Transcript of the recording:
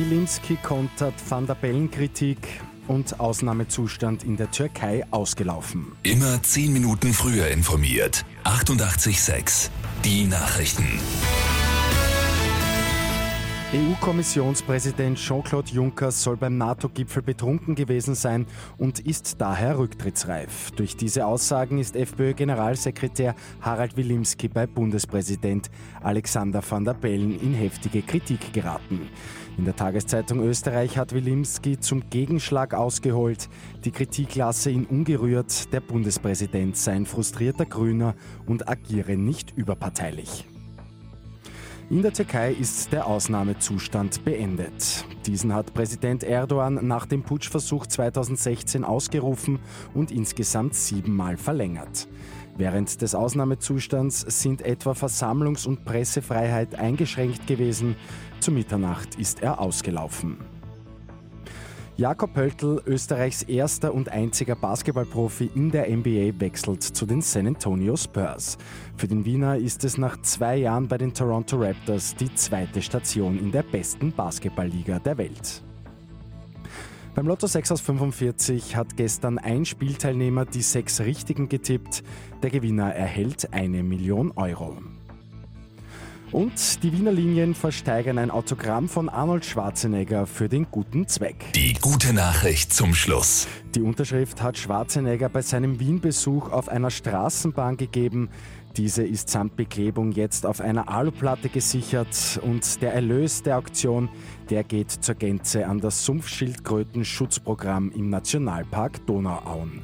Wilimski kontert Van der Bellen Kritik und Ausnahmezustand in der Türkei ausgelaufen. Immer zehn Minuten früher informiert. 88.6 Die Nachrichten. EU-Kommissionspräsident Jean-Claude Juncker soll beim NATO-Gipfel betrunken gewesen sein und ist daher rücktrittsreif. Durch diese Aussagen ist FPÖ-Generalsekretär Harald Wilimski bei Bundespräsident Alexander van der Bellen in heftige Kritik geraten. In der Tageszeitung Österreich hat Wilimski zum Gegenschlag ausgeholt. Die Kritik lasse ihn ungerührt, der Bundespräsident sei ein frustrierter Grüner und agiere nicht überparteilich. In der Türkei ist der Ausnahmezustand beendet. Diesen hat Präsident Erdogan nach dem Putschversuch 2016 ausgerufen und insgesamt siebenmal verlängert. Während des Ausnahmezustands sind etwa Versammlungs- und Pressefreiheit eingeschränkt gewesen. Zu Mitternacht ist er ausgelaufen. Jakob Pöltl, Österreichs erster und einziger Basketballprofi in der NBA, wechselt zu den San Antonio Spurs. Für den Wiener ist es nach zwei Jahren bei den Toronto Raptors die zweite Station in der besten Basketballliga der Welt. Beim Lotto 6 aus 45 hat gestern ein Spielteilnehmer die sechs Richtigen getippt. Der Gewinner erhält eine Million Euro. Und die Wiener Linien versteigern ein Autogramm von Arnold Schwarzenegger für den guten Zweck. Die gute Nachricht zum Schluss. Die Unterschrift hat Schwarzenegger bei seinem Wien-Besuch auf einer Straßenbahn gegeben. Diese ist samt Beklebung jetzt auf einer Aluplatte gesichert und der Erlös der Auktion, der geht zur Gänze an das Sumpfschildkröten-Schutzprogramm im Nationalpark Donauauen.